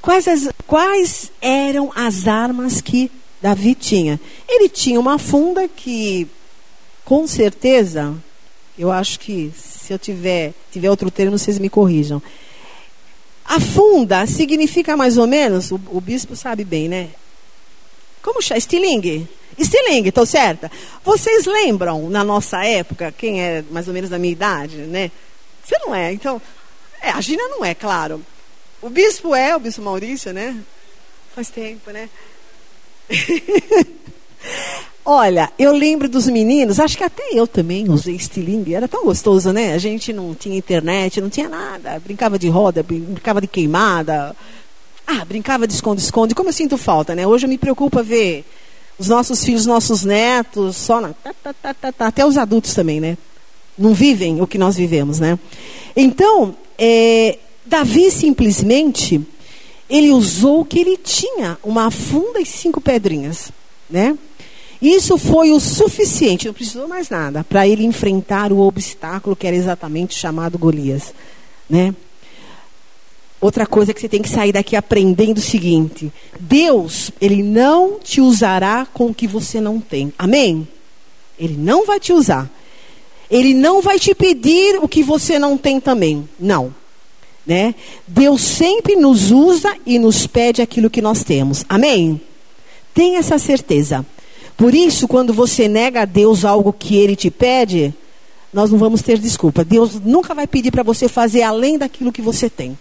Quais, as, quais eram as armas que Davi tinha? Ele tinha uma funda que, com certeza, eu acho que se eu tiver, tiver outro termo, vocês me corrijam. A funda significa mais ou menos, o, o bispo sabe bem, né? Como chama? Estilingue. Estilingue, estou certa? Vocês lembram, na nossa época, quem é mais ou menos da minha idade, né? Você não é, então. É, a Gina não é, claro. O bispo é, o bispo Maurício, né? Faz tempo, né? *laughs* Olha, eu lembro dos meninos, acho que até eu também usei estilingue, era tão gostoso, né? A gente não tinha internet, não tinha nada, brincava de roda, brincava de queimada, ah, brincava de esconde-esconde, como eu sinto falta, né? Hoje eu me preocupo a ver os nossos filhos, nossos netos, só na, tá, tá, tá, até os adultos também, né? não vivem o que nós vivemos, né? Então, é, Davi simplesmente ele usou o que ele tinha, uma funda e cinco pedrinhas, né? Isso foi o suficiente, não precisou mais nada, para ele enfrentar o obstáculo que era exatamente chamado Golias, né? Outra coisa que você tem que sair daqui aprendendo o seguinte: Deus, ele não te usará com o que você não tem. Amém? Ele não vai te usar. Ele não vai te pedir o que você não tem também. Não. Né? Deus sempre nos usa e nos pede aquilo que nós temos. Amém? Tenha essa certeza. Por isso, quando você nega a Deus algo que ele te pede, nós não vamos ter desculpa. Deus nunca vai pedir para você fazer além daquilo que você tem.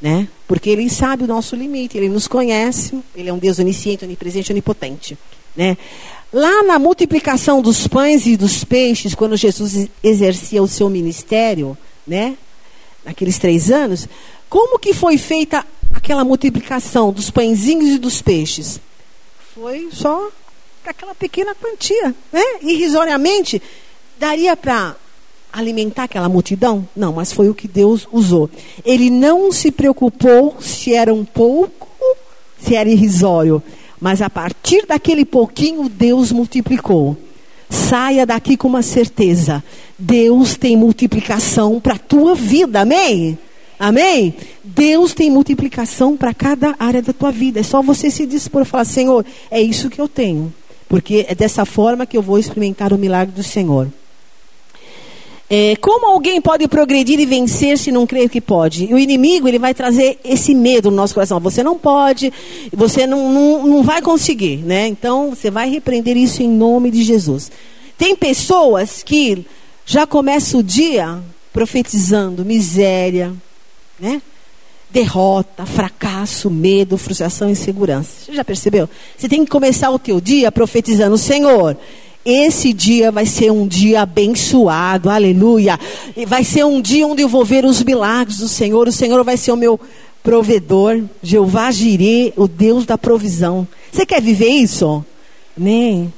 Né? Porque ele sabe o nosso limite, ele nos conhece, ele é um Deus onisciente, onipresente, onipotente. Né? Lá na multiplicação dos pães e dos peixes, quando Jesus exercia o seu ministério, né? naqueles três anos, como que foi feita aquela multiplicação dos pãezinhos e dos peixes? Foi só aquela pequena quantia, né? Irrisoriamente, daria para alimentar aquela multidão? Não, mas foi o que Deus usou. Ele não se preocupou se era um pouco, se era irrisório, mas a partir daquele pouquinho Deus multiplicou. Saia daqui com uma certeza. Deus tem multiplicação para a tua vida. Amém? Amém? Deus tem multiplicação para cada área da tua vida. É só você se dispor e falar: Senhor, é isso que eu tenho. Porque é dessa forma que eu vou experimentar o milagre do Senhor. É, como alguém pode progredir e vencer se não crer que pode? O inimigo ele vai trazer esse medo no nosso coração. Você não pode, você não, não, não vai conseguir, né? Então você vai repreender isso em nome de Jesus. Tem pessoas que já começam o dia profetizando miséria, né? Derrota, fracasso, medo, frustração e insegurança. Você já percebeu? Você tem que começar o teu dia profetizando, Senhor, esse dia vai ser um dia abençoado, aleluia. Vai ser um dia onde eu vou ver os milagres do Senhor. O Senhor vai ser o meu provedor. Jeová Jirê, o Deus da provisão. Você quer viver isso? Nem.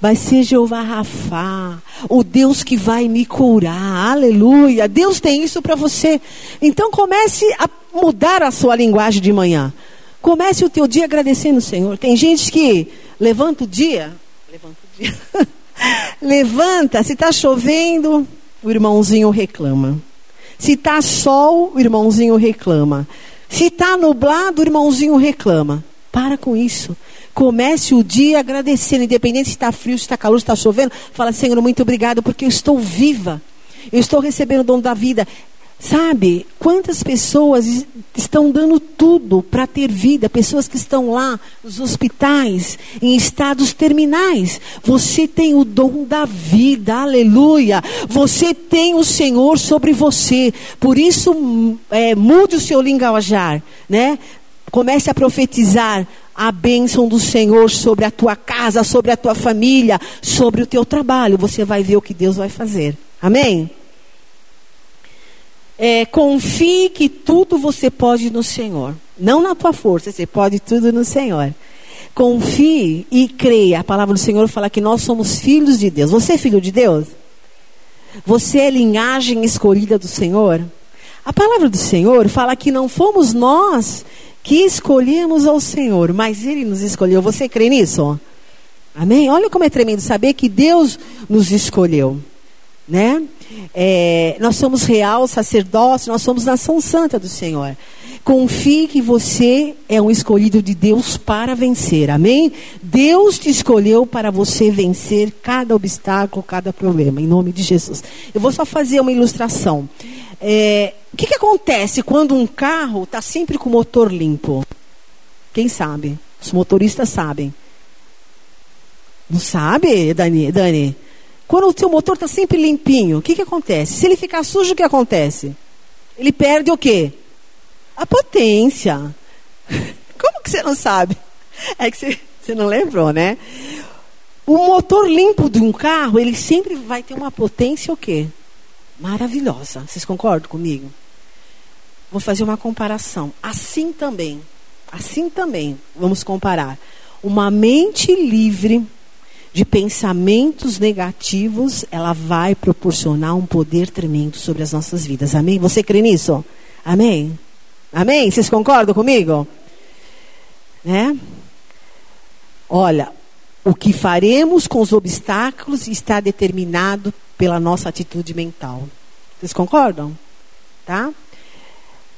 Vai ser Jeová Rafá, o Deus que vai me curar. Aleluia. Deus tem isso para você. Então comece a mudar a sua linguagem de manhã. Comece o teu dia agradecendo o Senhor. Tem gente que levanta o dia, levanta o dia. *laughs* levanta, se está chovendo, o irmãozinho reclama. Se está sol, o irmãozinho reclama. Se está nublado, o irmãozinho reclama. Para com isso. Comece o dia agradecendo, independente se está frio, se está calor, se está chovendo. Fala, Senhor, muito obrigado, porque eu estou viva. Eu estou recebendo o dom da vida. Sabe, quantas pessoas estão dando tudo para ter vida? Pessoas que estão lá nos hospitais, em estados terminais. Você tem o dom da vida, aleluia. Você tem o Senhor sobre você. Por isso, é, mude o seu linguajar, né? Comece a profetizar a bênção do Senhor sobre a tua casa, sobre a tua família, sobre o teu trabalho. Você vai ver o que Deus vai fazer. Amém? É, confie que tudo você pode no Senhor. Não na tua força, você pode tudo no Senhor. Confie e creia. A palavra do Senhor fala que nós somos filhos de Deus. Você é filho de Deus? Você é linhagem escolhida do Senhor? A palavra do Senhor fala que não fomos nós que escolhemos ao Senhor, mas Ele nos escolheu. Você crê nisso? Amém? Olha como é tremendo saber que Deus nos escolheu né? É, nós somos real sacerdócio, nós somos nação santa do Senhor. Confie que você é um escolhido de Deus para vencer, amém? Deus te escolheu para você vencer cada obstáculo, cada problema, em nome de Jesus. Eu vou só fazer uma ilustração. É, o que, que acontece quando um carro está sempre com o motor limpo? Quem sabe? Os motoristas sabem. Não sabe, Dani? Dani? Quando o seu motor está sempre limpinho, o que, que acontece? Se ele ficar sujo, o que acontece? Ele perde o quê? A potência. Como que você não sabe? É que você, você não lembrou, né? O motor limpo de um carro, ele sempre vai ter uma potência o quê? Maravilhosa. Vocês concordam comigo? Vou fazer uma comparação. Assim também, assim também, vamos comparar. Uma mente livre de pensamentos negativos, ela vai proporcionar um poder tremendo sobre as nossas vidas. Amém? Você crê nisso? Amém? Amém? Vocês concordam comigo? Né? Olha, o que faremos com os obstáculos está determinado pela nossa atitude mental. Vocês concordam? Tá?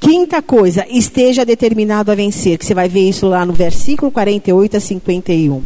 Quinta coisa, esteja determinado a vencer, que você vai ver isso lá no versículo 48 a 51.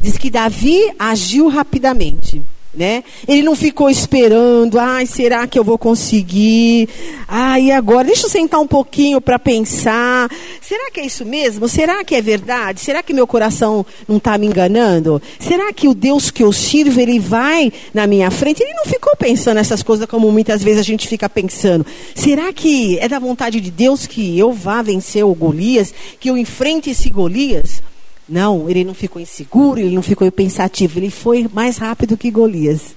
Diz que Davi agiu rapidamente. Né? Ele não ficou esperando, ai, será que eu vou conseguir? Ai, agora? Deixa eu sentar um pouquinho para pensar. Será que é isso mesmo? Será que é verdade? Será que meu coração não está me enganando? Será que o Deus que eu sirvo, ele vai na minha frente? Ele não ficou pensando essas coisas como muitas vezes a gente fica pensando. Será que é da vontade de Deus que eu vá vencer o Golias? Que eu enfrente esse Golias? Não, ele não ficou inseguro, ele não ficou pensativo, ele foi mais rápido que Golias.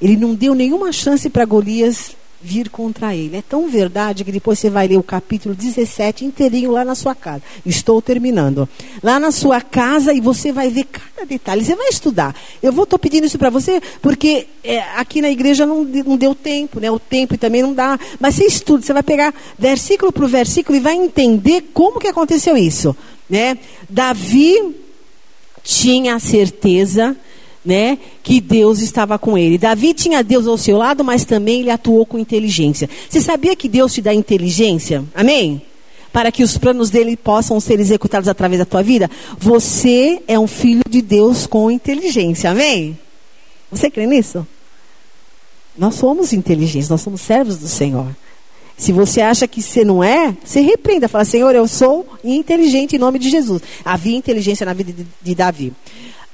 Ele não deu nenhuma chance para Golias vir contra ele. É tão verdade que depois você vai ler o capítulo 17 inteirinho lá na sua casa. Estou terminando. Lá na sua casa e você vai ver cada detalhe. Você vai estudar. Eu vou estou pedindo isso para você porque é, aqui na igreja não, não deu tempo, né? O tempo também não dá. Mas você estuda, você vai pegar versículo por versículo e vai entender como que aconteceu isso né? Davi tinha a certeza, né, que Deus estava com ele. Davi tinha Deus ao seu lado, mas também ele atuou com inteligência. Você sabia que Deus te dá inteligência? Amém? Para que os planos dele possam ser executados através da tua vida? Você é um filho de Deus com inteligência. Amém? Você crê nisso? Nós somos inteligentes, nós somos servos do Senhor. Se você acha que você não é, você repreenda. Fala, Senhor, eu sou inteligente em nome de Jesus. Havia inteligência na vida de, de Davi.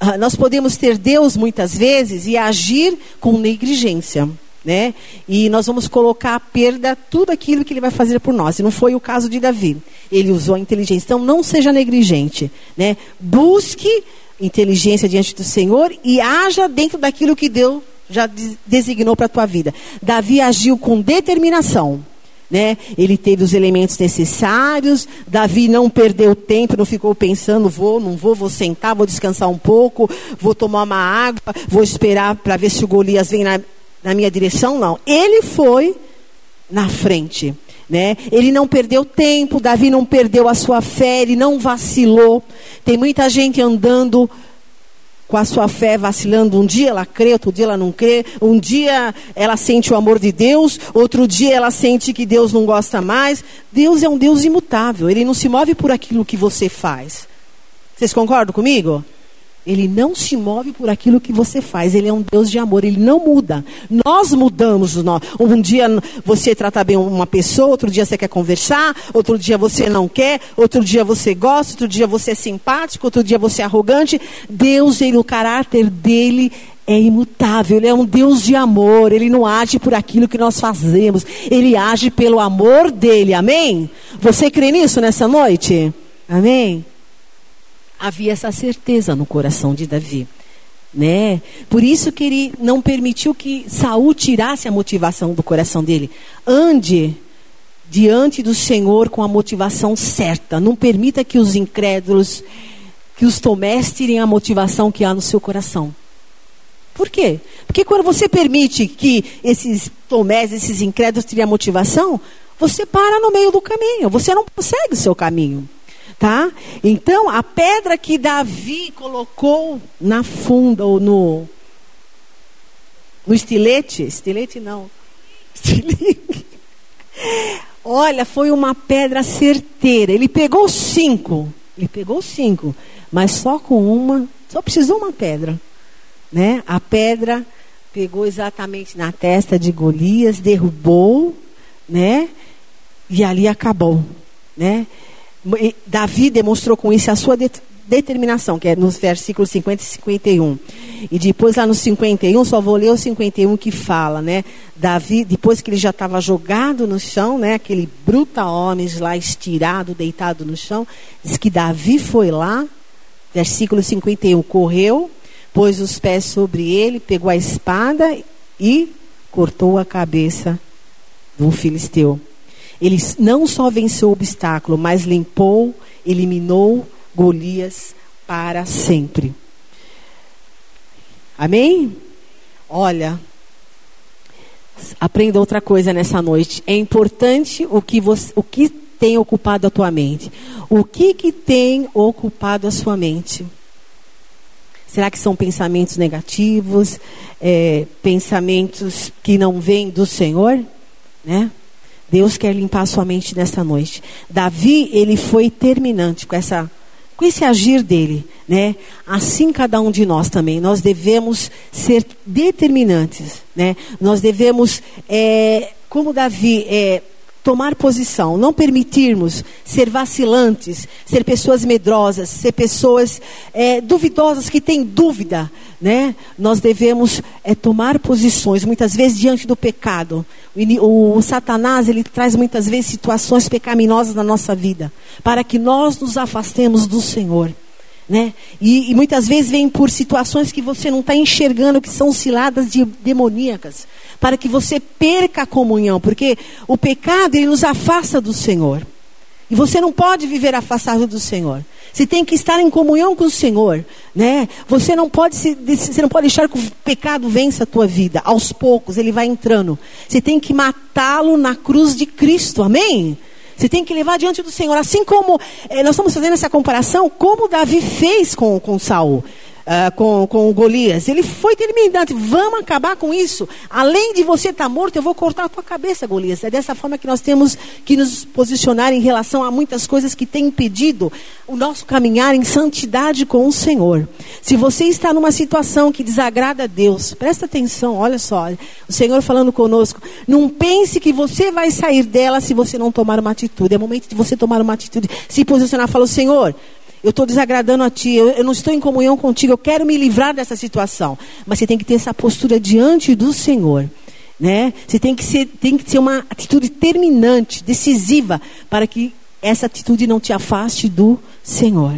Uh, nós podemos ter Deus muitas vezes e agir com negligência. Né? E nós vamos colocar a perda tudo aquilo que ele vai fazer por nós. E não foi o caso de Davi. Ele usou a inteligência. Então não seja negligente, né? Busque inteligência diante do Senhor e haja dentro daquilo que Deus já designou para a tua vida. Davi agiu com determinação. Né? Ele teve os elementos necessários. Davi não perdeu tempo, não ficou pensando, vou, não vou, vou sentar, vou descansar um pouco, vou tomar uma água, vou esperar para ver se o Golias vem na, na minha direção. Não. Ele foi na frente. Né? Ele não perdeu tempo, Davi não perdeu a sua fé, ele não vacilou. Tem muita gente andando com a sua fé vacilando. Um dia ela crê, outro dia ela não crê. Um dia ela sente o amor de Deus, outro dia ela sente que Deus não gosta mais. Deus é um Deus imutável, ele não se move por aquilo que você faz. Vocês concordam comigo? Ele não se move por aquilo que você faz. Ele é um Deus de amor. Ele não muda. Nós mudamos. Um dia você trata bem uma pessoa, outro dia você quer conversar, outro dia você não quer, outro dia você gosta, outro dia você é simpático, outro dia você é arrogante. Deus, ele, o caráter dele é imutável. Ele é um Deus de amor. Ele não age por aquilo que nós fazemos. Ele age pelo amor dele. Amém? Você crê nisso nessa noite? Amém? Havia essa certeza no coração de Davi. Né? Por isso que ele não permitiu que Saul tirasse a motivação do coração dele. Ande diante do Senhor com a motivação certa. Não permita que os incrédulos, que os tomés tirem a motivação que há no seu coração. Por quê? Porque quando você permite que esses tomés, esses incrédulos tirem a motivação, você para no meio do caminho. Você não consegue o seu caminho. Tá? Então, a pedra que Davi colocou na funda ou no no estilete, estilete não. *laughs* Olha, foi uma pedra certeira. Ele pegou cinco. Ele pegou cinco, mas só com uma, só precisou uma pedra, né? A pedra pegou exatamente na testa de Golias, derrubou, né? E ali acabou, né? Davi demonstrou com isso a sua determinação, que é nos versículos 50 e 51. E depois lá no 51, só vou ler o 51 que fala, né? Davi, depois que ele já estava jogado no chão, né? Aquele bruta homens lá estirado, deitado no chão, diz que Davi foi lá, versículo 51, correu, pôs os pés sobre ele, pegou a espada e cortou a cabeça do filisteu. Ele não só venceu o obstáculo, mas limpou, eliminou Golias para sempre. Amém? Olha, aprenda outra coisa nessa noite. É importante o que, você, o que tem ocupado a tua mente. O que, que tem ocupado a sua mente? Será que são pensamentos negativos, é, pensamentos que não vêm do Senhor? Né? Deus quer limpar sua mente nessa noite. Davi, ele foi terminante com essa com esse agir dele, né? Assim cada um de nós também, nós devemos ser determinantes, né? Nós devemos, é, como Davi, é, tomar posição, não permitirmos ser vacilantes, ser pessoas medrosas, ser pessoas é, duvidosas que têm dúvida, né? Nós devemos é, tomar posições, muitas vezes diante do pecado. O, o, Satanás ele traz muitas vezes situações pecaminosas na nossa vida, para que nós nos afastemos do Senhor. Né? E, e, muitas vezes vem por situações que você não está enxergando, que são ciladas de, demoníacas para que você perca a comunhão, porque o pecado ele nos afasta do Senhor. E você não pode viver afastado do Senhor. Você tem que estar em comunhão com o Senhor, né? Você não pode se, você não pode deixar que o pecado vença a tua vida. Aos poucos ele vai entrando. Você tem que matá-lo na cruz de Cristo. Amém? Você tem que levar diante do Senhor, assim como eh, nós estamos fazendo essa comparação, como Davi fez com, com Saul uh, com, com Golias. Ele foi terminante. Vamos acabar com isso. Além de você estar tá morto, eu vou cortar a tua cabeça, Golias. É dessa forma que nós temos que nos posicionar em relação a muitas coisas que têm impedido o nosso caminhar em santidade com o Senhor. Se você está numa situação que desagrada a Deus, presta atenção, olha só. O Senhor falando conosco. Não pense que você vai sair dela se você não tomar uma atitude. É momento de você tomar uma atitude. Se posicionar, fala, Senhor, eu estou desagradando a ti, eu, eu, não estou em comunhão contigo, eu quero me livrar dessa situação. Mas você tem que ter essa postura diante do Senhor. Né? Você tem que, ser, tem que ser uma atitude terminante, decisiva, para que essa atitude não te afaste do Senhor.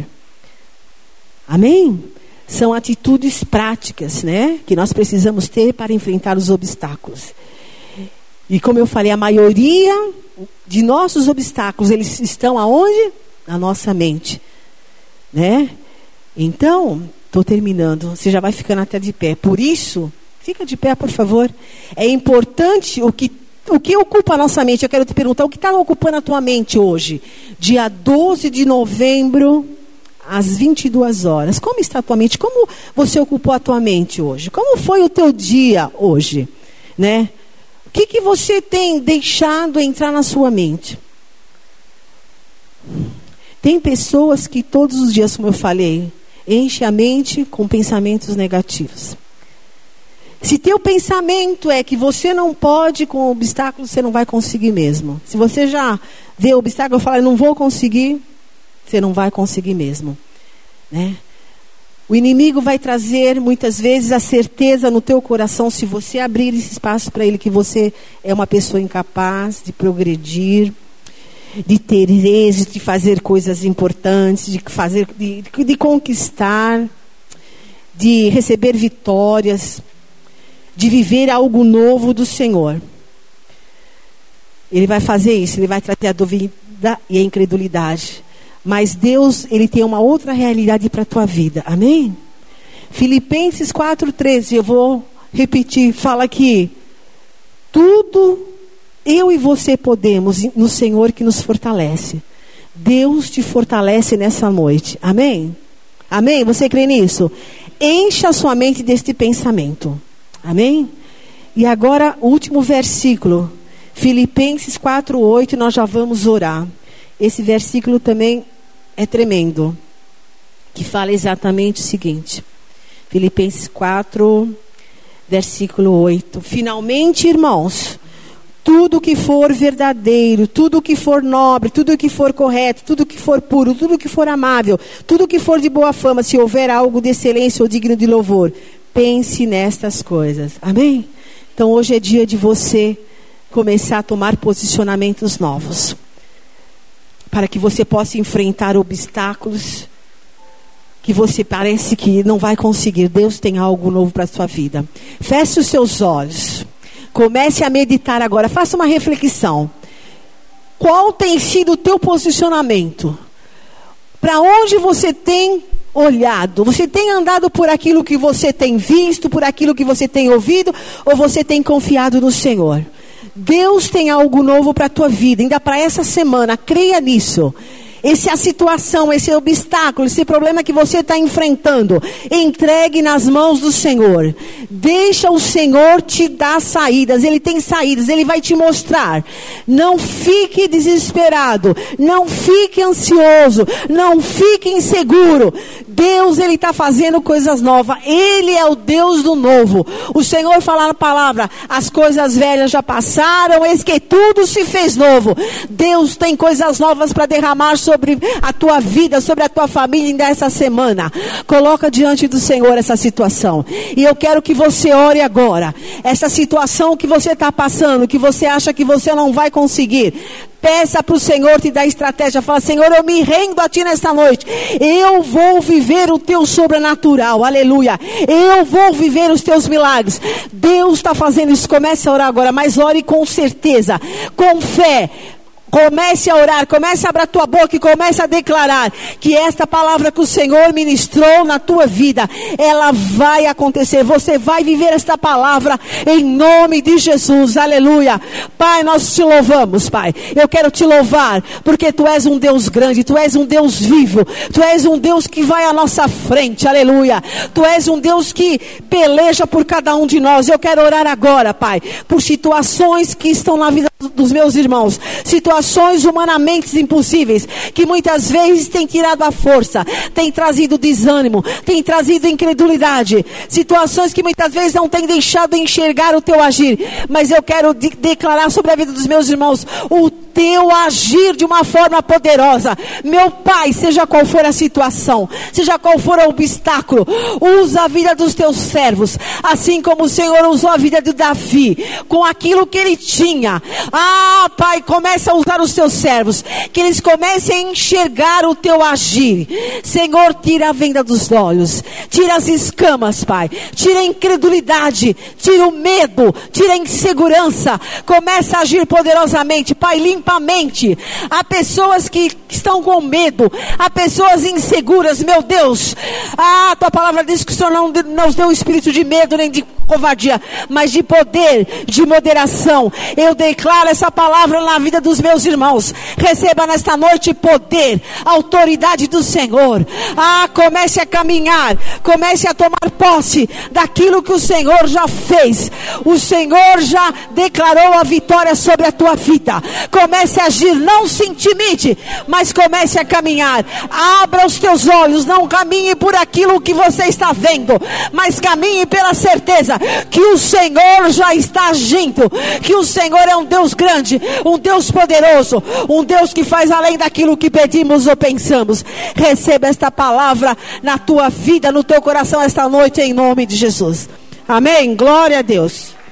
Amém? São atitudes práticas, né? Que nós precisamos ter para enfrentar os obstáculos. E como eu falei, a maioria de nossos obstáculos, eles estão aonde? Na nossa mente né? Então, estou terminando. Você já vai ficando até de pé. Por isso, fica de pé, por favor. É importante o que o que ocupa a nossa mente? Eu quero te perguntar, o que está ocupando a tua mente hoje? Dia 12 de novembro, às 22 horas. Como está a tua mente? Como você ocupou a tua mente hoje? Como foi o teu dia hoje? Né? O que, que você tem deixado entrar na sua mente? Tem pessoas que todos os dias, como eu falei, enche a mente com pensamentos negativos. Se teu pensamento é que você não pode com obstáculos, você não vai conseguir mesmo. Se você já vê o obstáculo e fala, não vou conseguir, você não vai conseguir mesmo. Né? O inimigo vai trazer muitas vezes a certeza no teu coração, se você abrir esse espaço para ele, que você é uma pessoa incapaz de progredir, de ter êxito, de fazer coisas importantes, de fazer, de, de conquistar, de receber vitórias, de viver algo novo do Senhor. Ele vai fazer isso, ele vai trazer a dúvida e a incredulidade. Mas Deus, ele tem uma outra realidade para a tua vida. Amém? Filipenses 4:13, eu vou repetir, fala que tudo eu e você podemos no Senhor que nos fortalece. Deus te fortalece nessa noite. Amém? Amém? Você crê nisso? Encha a sua mente deste pensamento. Amém? E agora, o último versículo. Filipenses 4:8, nós já vamos orar. Esse versículo também é tremendo. Que fala exatamente o seguinte. Filipenses 4, versículo 8. Finalmente, irmãos, tudo que for verdadeiro, tudo que for nobre, tudo que for correto, tudo que for puro, tudo que for amável, tudo que for de boa fama, se houver algo de excelência ou digno de louvor, pense nestas coisas. Amém? Então hoje é dia de você começar a tomar posicionamentos novos. Para que você possa enfrentar obstáculos que você parece que não vai conseguir. Deus tem algo novo para a sua vida. Feche os seus olhos. Comece a meditar agora, faça uma reflexão. Qual tem sido o teu posicionamento? Para onde você tem olhado? Você tem andado por aquilo que você tem visto, por aquilo que você tem ouvido, ou você tem confiado no Senhor? Deus tem algo novo para a tua vida, ainda para essa semana, creia nisso. Essa é a situação, esse é obstáculo, esse problema que você está enfrentando, entregue nas mãos do Senhor. Deixa o Senhor te dar saídas. Ele tem saídas, Ele vai te mostrar. Não fique desesperado, não fique ansioso, não fique inseguro. Deus, Ele está fazendo coisas novas. Ele é o Deus do novo. O Senhor fala na palavra: as coisas velhas já passaram, eis que tudo se fez novo. Deus tem coisas novas para derramar sobre sobre a tua vida, sobre a tua família ainda essa semana. Coloca diante do Senhor essa situação. E eu quero que você ore agora. Essa situação que você está passando, que você acha que você não vai conseguir. Peça para o Senhor te dar estratégia. Fala, Senhor, eu me rendo a Ti nesta noite. Eu vou viver o Teu sobrenatural. Aleluia. Eu vou viver os Teus milagres. Deus está fazendo isso. Comece a orar agora, mas ore com certeza, com fé. Comece a orar, comece a abrir a tua boca e comece a declarar que esta palavra que o Senhor ministrou na tua vida, ela vai acontecer. Você vai viver esta palavra em nome de Jesus. Aleluia. Pai, nós te louvamos, Pai. Eu quero te louvar porque tu és um Deus grande, tu és um Deus vivo, tu és um Deus que vai à nossa frente. Aleluia. Tu és um Deus que peleja por cada um de nós. Eu quero orar agora, Pai, por situações que estão na vida dos meus irmãos, situações humanamente impossíveis, que muitas vezes têm tirado a força, têm trazido desânimo, têm trazido incredulidade, situações que muitas vezes não têm deixado enxergar o teu agir, mas eu quero de declarar sobre a vida dos meus irmãos o teu agir de uma forma poderosa. Meu Pai, seja qual for a situação, seja qual for o obstáculo, usa a vida dos teus servos, assim como o Senhor usou a vida de Davi, com aquilo que ele tinha. Ah, Pai, começa a usar os teus servos, que eles comecem a enxergar o teu agir. Senhor, tira a venda dos olhos, tira as escamas, Pai, tira a incredulidade, tira o medo, tira a insegurança, começa a agir poderosamente, Pai, limpa a. Há pessoas que estão com medo, há pessoas inseguras, meu Deus. Ah, tua palavra diz que o Senhor não nos deu espírito de medo nem de covardia, mas de poder, de moderação. Eu declaro essa palavra na vida dos meus irmãos. Receba nesta noite poder, autoridade do Senhor. Ah, comece a caminhar, comece a tomar posse daquilo que o Senhor já fez. O Senhor já declarou a vitória sobre a tua vida. Comece a agir, não se intimide, mas comece a caminhar. Abra os teus olhos, não caminhe por aquilo que você está vendo, mas caminhe pela certeza que o Senhor já está agindo, que o Senhor é um Deus grande, um Deus poderoso, um Deus que faz além daquilo que pedimos ou pensamos. Receba esta palavra na tua vida, no teu coração esta noite, em nome de Jesus. Amém? Glória a Deus.